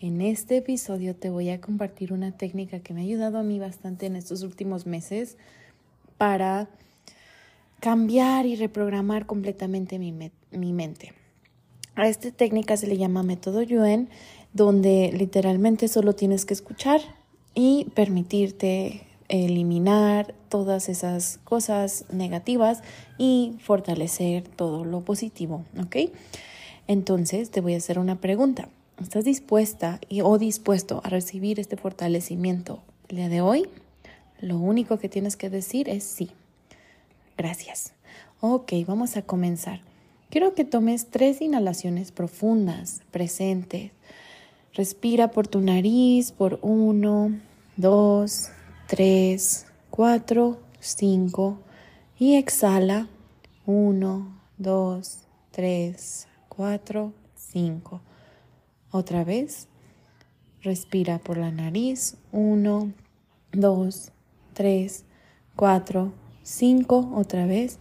En este episodio te voy a compartir una técnica que me ha ayudado a mí bastante en estos últimos meses para cambiar y reprogramar completamente mi, mi mente. A esta técnica se le llama método Yuen, donde literalmente solo tienes que escuchar y permitirte eliminar todas esas cosas negativas y fortalecer todo lo positivo, ¿ok? Entonces te voy a hacer una pregunta. ¿Estás dispuesta y, o dispuesto a recibir este fortalecimiento el día de hoy? Lo único que tienes que decir es sí. Gracias. Ok, vamos a comenzar. Quiero que tomes tres inhalaciones profundas, presentes. Respira por tu nariz por uno, dos, tres, cuatro, cinco y exhala uno, dos, tres, cuatro, cinco. Otra vez, respira por la nariz. Uno, dos, tres, cuatro, cinco. Otra vez,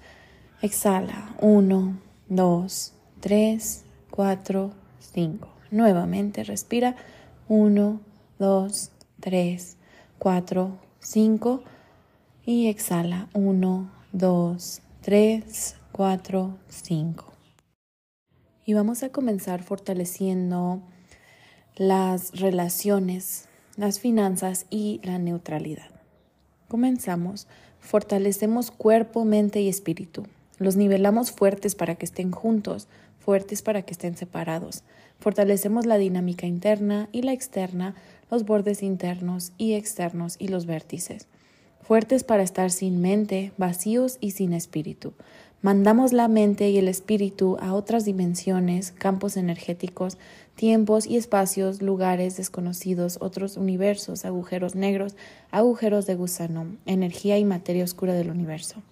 exhala. Uno, dos, tres, cuatro, cinco. Nuevamente respira. Uno, dos, tres, cuatro, 5 y exhala. 1, 2, 3, 4, 5. Y vamos a comenzar fortaleciendo las relaciones, las finanzas y la neutralidad. Comenzamos. Fortalecemos cuerpo, mente y espíritu. Los nivelamos fuertes para que estén juntos, fuertes para que estén separados. Fortalecemos la dinámica interna y la externa los bordes internos y externos y los vértices. Fuertes para estar sin mente, vacíos y sin espíritu. Mandamos la mente y el espíritu a otras dimensiones, campos energéticos, tiempos y espacios, lugares desconocidos, otros universos, agujeros negros, agujeros de gusano, energía y materia oscura del universo.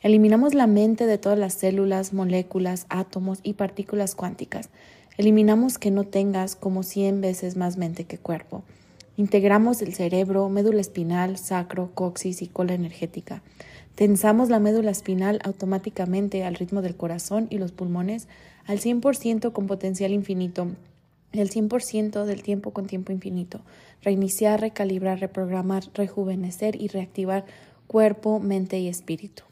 Eliminamos la mente de todas las células, moléculas, átomos y partículas cuánticas. Eliminamos que no tengas como 100 veces más mente que cuerpo. Integramos el cerebro, médula espinal, sacro, coxis y cola energética. Tensamos la médula espinal automáticamente al ritmo del corazón y los pulmones al 100% con potencial infinito, el 100% del tiempo con tiempo infinito. Reiniciar, recalibrar, reprogramar, rejuvenecer y reactivar cuerpo, mente y espíritu.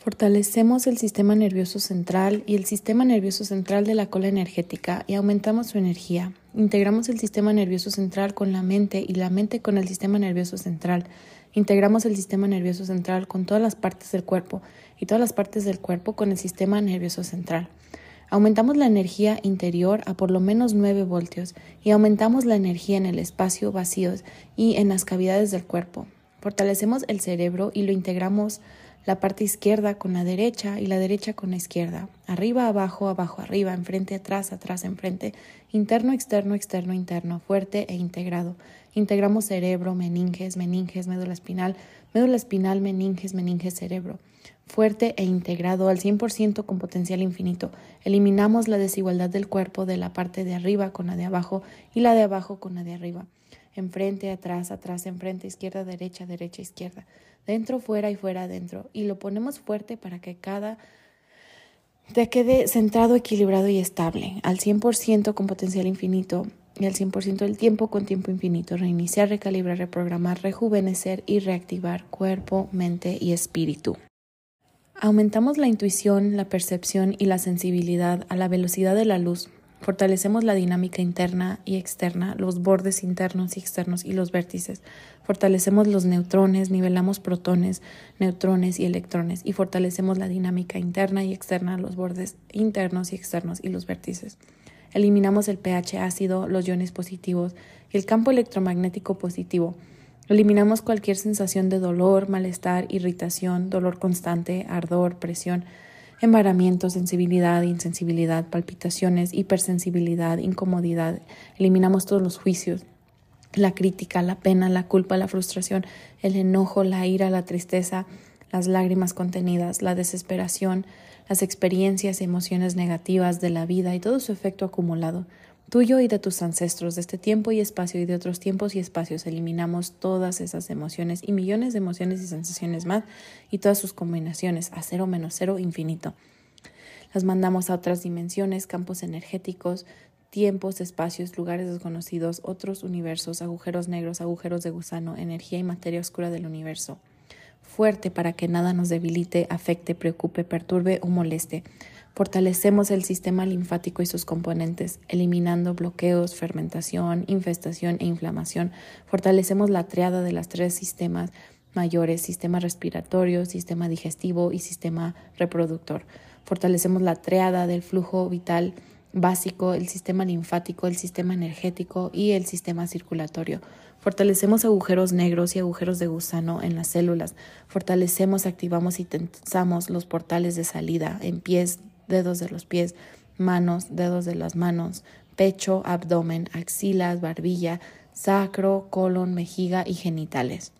Fortalecemos el sistema nervioso central y el sistema nervioso central de la cola energética y aumentamos su energía. Integramos el sistema nervioso central con la mente y la mente con el sistema nervioso central. Integramos el sistema nervioso central con todas las partes del cuerpo y todas las partes del cuerpo con el sistema nervioso central. Aumentamos la energía interior a por lo menos 9 voltios y aumentamos la energía en el espacio vacíos y en las cavidades del cuerpo. Fortalecemos el cerebro y lo integramos la parte izquierda con la derecha y la derecha con la izquierda, arriba, abajo, abajo, arriba, enfrente, atrás, atrás, enfrente, interno, externo, externo, interno, fuerte e integrado. Integramos cerebro, meninges, meninges, médula espinal, médula espinal, meninges, meninges, cerebro. Fuerte e integrado al 100% con potencial infinito. Eliminamos la desigualdad del cuerpo de la parte de arriba con la de abajo y la de abajo con la de arriba enfrente, atrás, atrás, enfrente, izquierda, derecha, derecha, izquierda, dentro, fuera y fuera, adentro. Y lo ponemos fuerte para que cada te quede centrado, equilibrado y estable, al 100% con potencial infinito y al 100% del tiempo con tiempo infinito. Reiniciar, recalibrar, reprogramar, rejuvenecer y reactivar cuerpo, mente y espíritu. Aumentamos la intuición, la percepción y la sensibilidad a la velocidad de la luz Fortalecemos la dinámica interna y externa, los bordes internos y externos y los vértices. Fortalecemos los neutrones, nivelamos protones, neutrones y electrones y fortalecemos la dinámica interna y externa, los bordes internos y externos y los vértices. Eliminamos el pH ácido, los iones positivos y el campo electromagnético positivo. Eliminamos cualquier sensación de dolor, malestar, irritación, dolor constante, ardor, presión, embaramiento, sensibilidad, insensibilidad, palpitaciones, hipersensibilidad, incomodidad. Eliminamos todos los juicios, la crítica, la pena, la culpa, la frustración, el enojo, la ira, la tristeza, las lágrimas contenidas, la desesperación, las experiencias y emociones negativas de la vida y todo su efecto acumulado tuyo y de tus ancestros, de este tiempo y espacio y de otros tiempos y espacios. Eliminamos todas esas emociones y millones de emociones y sensaciones más y todas sus combinaciones a cero menos cero infinito. Las mandamos a otras dimensiones, campos energéticos, tiempos, espacios, lugares desconocidos, otros universos, agujeros negros, agujeros de gusano, energía y materia oscura del universo. Fuerte para que nada nos debilite, afecte, preocupe, perturbe o moleste Fortalecemos el sistema linfático y sus componentes, eliminando bloqueos, fermentación, infestación e inflamación. Fortalecemos la triada de los tres sistemas mayores, sistema respiratorio, sistema digestivo y sistema reproductor. Fortalecemos la triada del flujo vital básico, el sistema linfático, el sistema energético y el sistema circulatorio. Fortalecemos agujeros negros y agujeros de gusano en las células. Fortalecemos, activamos y tensamos los portales de salida en pies, dedos de los pies, manos, dedos de las manos, pecho, abdomen, axilas, barbilla, sacro, colon, mejiga y genitales.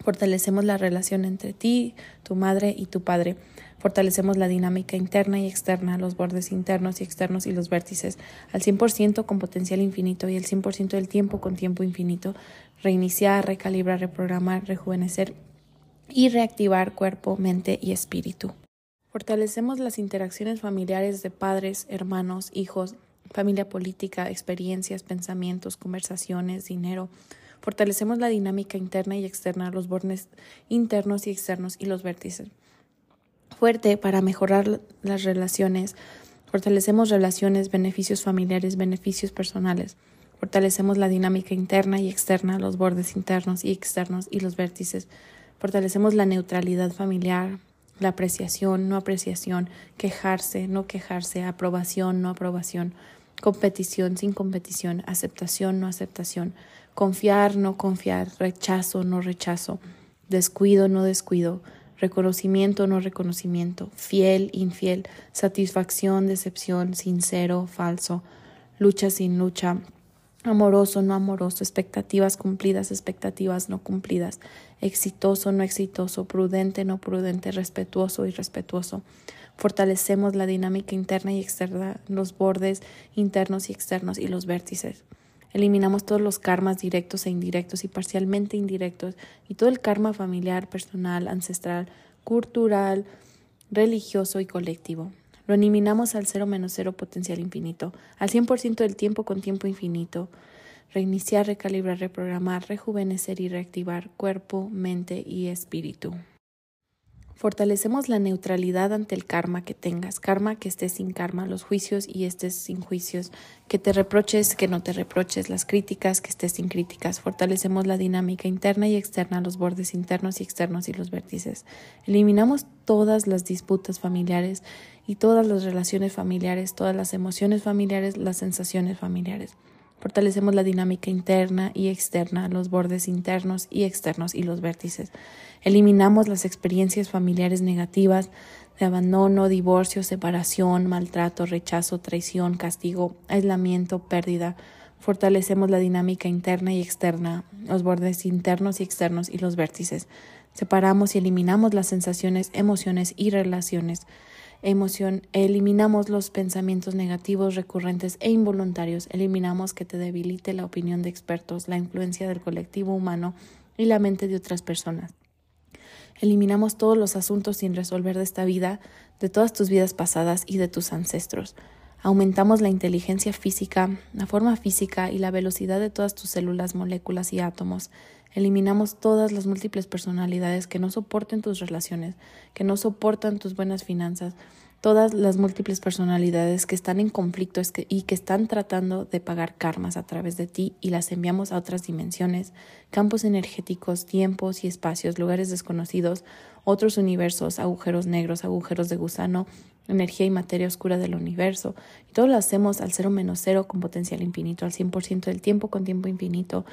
Fortalecemos la relación entre ti, tu madre y tu padre. Fortalecemos la dinámica interna y externa, los bordes internos y externos y los vértices al 100% con potencial infinito y el 100% del tiempo con tiempo infinito. Reiniciar, recalibrar, reprogramar, rejuvenecer y reactivar cuerpo, mente y espíritu. Fortalecemos las interacciones familiares de padres, hermanos, hijos, familia política, experiencias, pensamientos, conversaciones, dinero. Fortalecemos la dinámica interna y externa, los bordes internos y externos y los vértices. Fuerte para mejorar las relaciones. Fortalecemos relaciones, beneficios familiares, beneficios personales. Fortalecemos la dinámica interna y externa, los bordes internos y externos y los vértices. Fortalecemos la neutralidad familiar, la apreciación, no apreciación, quejarse, no quejarse, aprobación, no aprobación, competición, sin competición, aceptación, no aceptación, confiar, no confiar, rechazo, no rechazo, descuido, no descuido, reconocimiento, no reconocimiento, fiel, infiel, satisfacción, decepción, sincero, falso, lucha sin lucha, amoroso, no amoroso, expectativas cumplidas, expectativas no cumplidas, exitoso, no exitoso, prudente, no prudente, respetuoso, irrespetuoso. Fortalecemos la dinámica interna y externa, los bordes internos y externos y los vértices. Eliminamos todos los karmas directos e indirectos y parcialmente indirectos y todo el karma familiar, personal, ancestral, cultural, religioso y colectivo. Lo eliminamos al cero menos cero potencial infinito, al 100% del tiempo con tiempo infinito. Reiniciar, recalibrar, reprogramar, rejuvenecer y reactivar cuerpo, mente y espíritu. Fortalecemos la neutralidad ante el karma que tengas, karma que estés sin karma, los juicios y estés sin juicios, que te reproches, que no te reproches, las críticas, que estés sin críticas. Fortalecemos la dinámica interna y externa, los bordes internos y externos y los vértices. Eliminamos todas las disputas familiares y todas las relaciones familiares, todas las emociones familiares, las sensaciones familiares. Fortalecemos la dinámica interna y externa, los bordes internos y externos y los vértices. Eliminamos las experiencias familiares negativas de abandono, divorcio, separación, maltrato, rechazo, traición, castigo, aislamiento, pérdida. Fortalecemos la dinámica interna y externa, los bordes internos y externos y los vértices. Separamos y eliminamos las sensaciones, emociones y relaciones emoción, eliminamos los pensamientos negativos recurrentes e involuntarios, eliminamos que te debilite la opinión de expertos, la influencia del colectivo humano y la mente de otras personas. Eliminamos todos los asuntos sin resolver de esta vida, de todas tus vidas pasadas y de tus ancestros. Aumentamos la inteligencia física, la forma física y la velocidad de todas tus células, moléculas y átomos. Eliminamos todas las múltiples personalidades que no soporten tus relaciones, que no soportan tus buenas finanzas, todas las múltiples personalidades que están en conflicto y que están tratando de pagar karmas a través de ti y las enviamos a otras dimensiones, campos energéticos, tiempos y espacios, lugares desconocidos, otros universos, agujeros negros, agujeros de gusano, energía y materia oscura del universo. Y todo lo hacemos al cero menos cero con potencial infinito, al 100% del tiempo con tiempo infinito.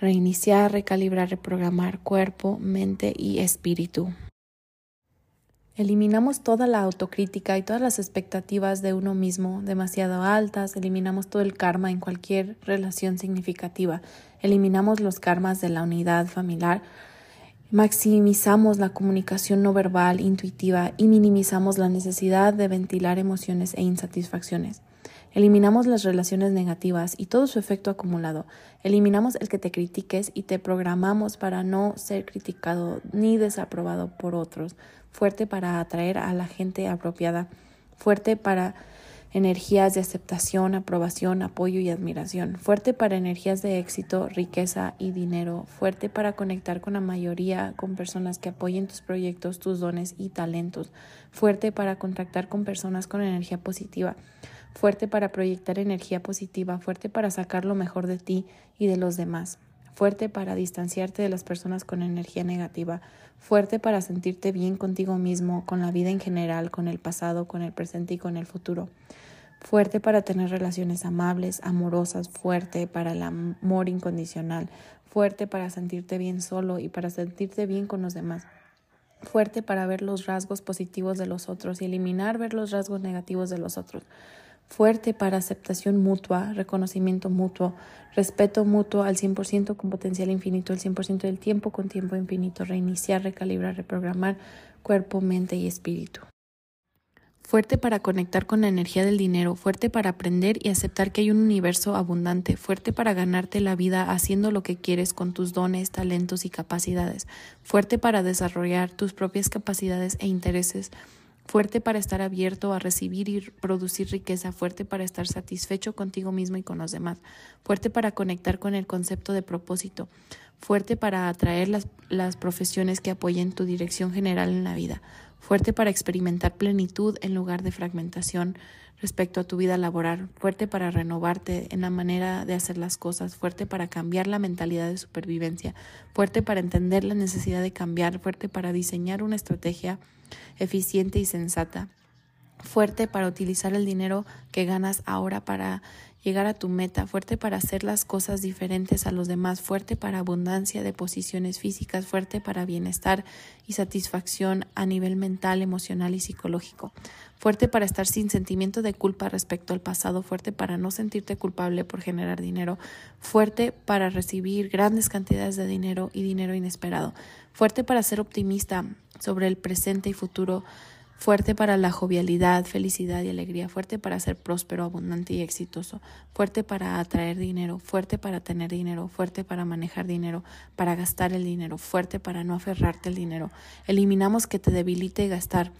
Reiniciar, recalibrar, reprogramar cuerpo, mente y espíritu. Eliminamos toda la autocrítica y todas las expectativas de uno mismo demasiado altas, eliminamos todo el karma en cualquier relación significativa, eliminamos los karmas de la unidad familiar, maximizamos la comunicación no verbal, intuitiva y minimizamos la necesidad de ventilar emociones e insatisfacciones. Eliminamos las relaciones negativas y todo su efecto acumulado. Eliminamos el que te critiques y te programamos para no ser criticado ni desaprobado por otros. Fuerte para atraer a la gente apropiada. Fuerte para energías de aceptación, aprobación, apoyo y admiración. Fuerte para energías de éxito, riqueza y dinero. Fuerte para conectar con la mayoría, con personas que apoyen tus proyectos, tus dones y talentos. Fuerte para contactar con personas con energía positiva fuerte para proyectar energía positiva, fuerte para sacar lo mejor de ti y de los demás, fuerte para distanciarte de las personas con energía negativa, fuerte para sentirte bien contigo mismo, con la vida en general, con el pasado, con el presente y con el futuro, fuerte para tener relaciones amables, amorosas, fuerte para el amor incondicional, fuerte para sentirte bien solo y para sentirte bien con los demás fuerte para ver los rasgos positivos de los otros y eliminar ver los rasgos negativos de los otros, fuerte para aceptación mutua, reconocimiento mutuo, respeto mutuo al 100% con potencial infinito, el 100% del tiempo con tiempo infinito, reiniciar, recalibrar, reprogramar cuerpo, mente y espíritu. Fuerte para conectar con la energía del dinero, fuerte para aprender y aceptar que hay un universo abundante, fuerte para ganarte la vida haciendo lo que quieres con tus dones, talentos y capacidades, fuerte para desarrollar tus propias capacidades e intereses, fuerte para estar abierto a recibir y producir riqueza, fuerte para estar satisfecho contigo mismo y con los demás, fuerte para conectar con el concepto de propósito, fuerte para atraer las, las profesiones que apoyen tu dirección general en la vida, fuerte para experimentar plenitud en lugar de fragmentación respecto a tu vida laboral, fuerte para renovarte en la manera de hacer las cosas, fuerte para cambiar la mentalidad de supervivencia, fuerte para entender la necesidad de cambiar, fuerte para diseñar una estrategia eficiente y sensata, fuerte para utilizar el dinero que ganas ahora para llegar a tu meta, fuerte para hacer las cosas diferentes a los demás, fuerte para abundancia de posiciones físicas, fuerte para bienestar y satisfacción a nivel mental, emocional y psicológico, fuerte para estar sin sentimiento de culpa respecto al pasado, fuerte para no sentirte culpable por generar dinero, fuerte para recibir grandes cantidades de dinero y dinero inesperado, fuerte para ser optimista sobre el presente y futuro, fuerte para la jovialidad, felicidad y alegría, fuerte para ser próspero, abundante y exitoso, fuerte para atraer dinero, fuerte para tener dinero, fuerte para manejar dinero, para gastar el dinero, fuerte para no aferrarte al dinero. Eliminamos que te debilite gastar,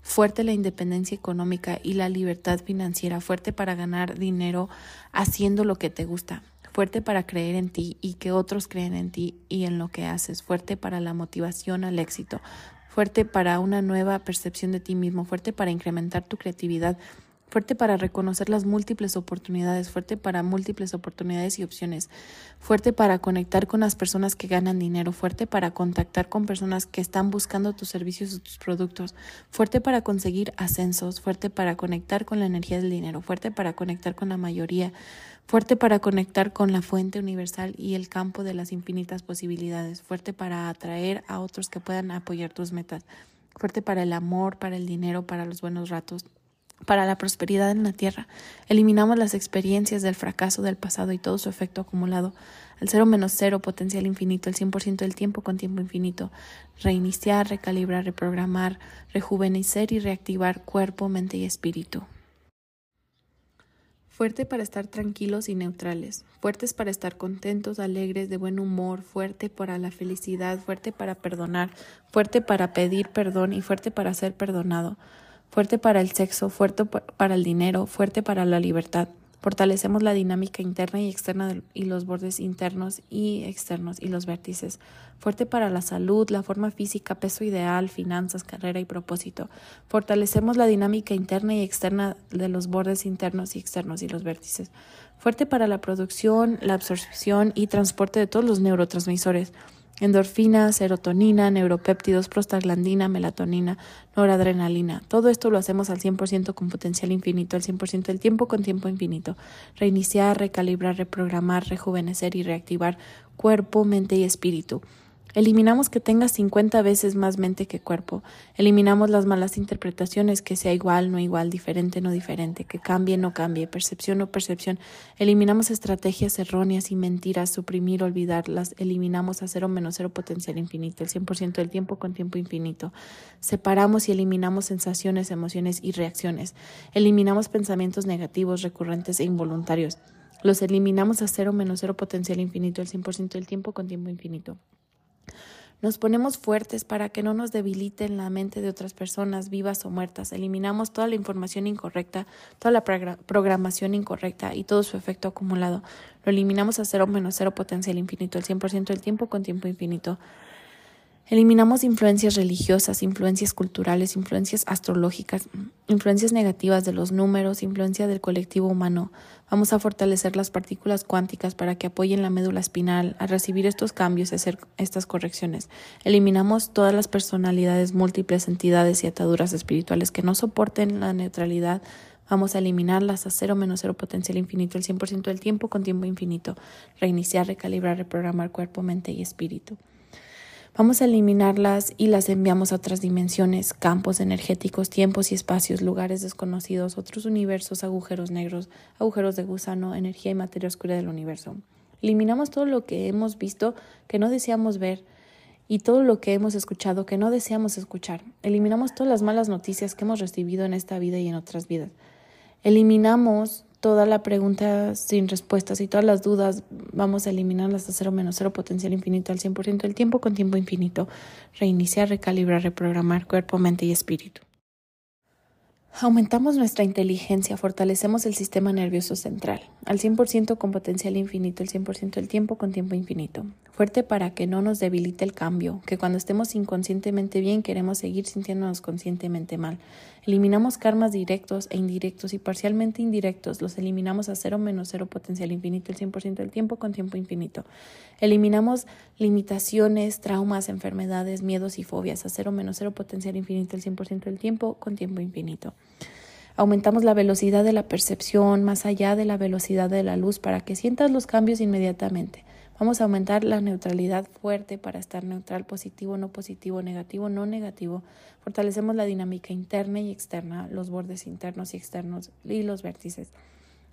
fuerte la independencia económica y la libertad financiera, fuerte para ganar dinero haciendo lo que te gusta, fuerte para creer en ti y que otros creen en ti y en lo que haces, fuerte para la motivación al éxito, fuerte para una nueva percepción de ti mismo, fuerte para incrementar tu creatividad, fuerte para reconocer las múltiples oportunidades, fuerte para múltiples oportunidades y opciones, fuerte para conectar con las personas que ganan dinero, fuerte para contactar con personas que están buscando tus servicios o tus productos, fuerte para conseguir ascensos, fuerte para conectar con la energía del dinero, fuerte para conectar con la mayoría, fuerte para conectar con la fuente universal y el campo de las infinitas posibilidades, fuerte para atraer a otros que puedan apoyar tus metas, fuerte para el amor, para el dinero, para los buenos ratos, para la prosperidad en la tierra. Eliminamos las experiencias del fracaso del pasado y todo su efecto acumulado. Al cero menos cero, potencial infinito, el 100% del tiempo con tiempo infinito. Reiniciar, recalibrar, reprogramar, rejuvenecer y reactivar cuerpo, mente y espíritu. Fuerte para estar tranquilos y neutrales, fuertes para estar contentos, alegres, de buen humor, fuerte para la felicidad, fuerte para perdonar, fuerte para pedir perdón y fuerte para ser perdonado, fuerte para el sexo, fuerte para el dinero, fuerte para la libertad, Fortalecemos la dinámica interna y externa y los bordes internos y externos y los vértices. Fuerte para la salud, la forma física, peso ideal, finanzas, carrera y propósito. Fortalecemos la dinámica interna y externa de los bordes internos y externos y los vértices. Fuerte para la producción, la absorción y transporte de todos los neurotransmisores endorfina, serotonina, neuropéptidos, prostaglandina, melatonina, noradrenalina. Todo esto lo hacemos al 100% con potencial infinito, al 100% del tiempo con tiempo infinito. Reiniciar, recalibrar, reprogramar, rejuvenecer y reactivar cuerpo, mente y espíritu. Eliminamos que tengas 50 veces más mente que cuerpo. Eliminamos las malas interpretaciones, que sea igual, no igual, diferente, no diferente, que cambie, no cambie, percepción, no percepción. Eliminamos estrategias erróneas y mentiras, suprimir, olvidarlas. Eliminamos a cero menos cero potencial infinito, el 100% del tiempo con tiempo infinito. Separamos y eliminamos sensaciones, emociones y reacciones. Eliminamos pensamientos negativos, recurrentes e involuntarios. Los eliminamos a cero menos cero potencial infinito, el 100% del tiempo con tiempo infinito. Nos ponemos fuertes para que no nos debiliten la mente de otras personas, vivas o muertas. Eliminamos toda la información incorrecta, toda la programación incorrecta y todo su efecto acumulado. Lo eliminamos a cero menos cero potencial infinito, el 100% del tiempo con tiempo infinito. Eliminamos influencias religiosas, influencias culturales, influencias astrológicas, influencias negativas de los números, influencia del colectivo humano. Vamos a fortalecer las partículas cuánticas para que apoyen la médula espinal a recibir estos cambios y hacer estas correcciones. Eliminamos todas las personalidades múltiples, entidades y ataduras espirituales que no soporten la neutralidad Vamos a eliminarlas a cero menos cero potencial infinito, el 100% del tiempo con tiempo infinito. Reiniciar, recalibrar, reprogramar cuerpo, mente y espíritu. Vamos a eliminarlas y las enviamos a otras dimensiones, campos energéticos, tiempos y espacios, lugares desconocidos, otros universos, agujeros negros, agujeros de gusano, energía y materia oscura del universo. Eliminamos todo lo que hemos visto que no deseamos ver y todo lo que hemos escuchado que no deseamos escuchar. Eliminamos todas las malas noticias que hemos recibido en esta vida y en otras vidas. Eliminamos toda la pregunta sin respuestas y todas las dudas, vamos a eliminarlas a cero menos cero potencial infinito al 100% del tiempo con tiempo infinito. Reiniciar, recalibrar, reprogramar cuerpo, mente y espíritu. Aumentamos nuestra inteligencia, fortalecemos el sistema nervioso central, al 100% con potencial infinito, el 100% del tiempo con tiempo infinito. Fuerte para que no nos debilite el cambio, que cuando estemos inconscientemente bien queremos seguir sintiéndonos conscientemente mal. Eliminamos karmas directos e indirectos y parcialmente indirectos, los eliminamos a cero menos cero potencial infinito, el 100% del tiempo con tiempo infinito. Eliminamos limitaciones, traumas, enfermedades, miedos y fobias a cero menos cero potencial infinito, el 100% del tiempo con tiempo infinito. Aumentamos la velocidad de la percepción más allá de la velocidad de la luz para que sientas los cambios inmediatamente. Vamos a aumentar la neutralidad fuerte para estar neutral, positivo, no positivo, negativo, no negativo. Fortalecemos la dinámica interna y externa, los bordes internos y externos y los vértices.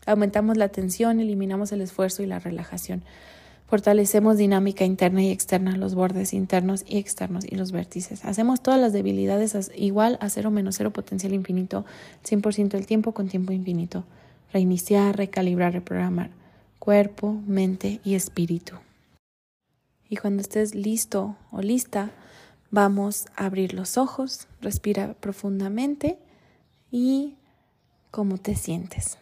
Aumentamos la tensión, eliminamos el esfuerzo y la relajación. Fortalecemos dinámica interna y externa, los bordes internos y externos y los vértices. Hacemos todas las debilidades igual a cero menos cero potencial infinito, 100% del tiempo con tiempo infinito. Reiniciar, recalibrar, reprogramar cuerpo, mente y espíritu. Y cuando estés listo o lista, vamos a abrir los ojos, respira profundamente y cómo te sientes.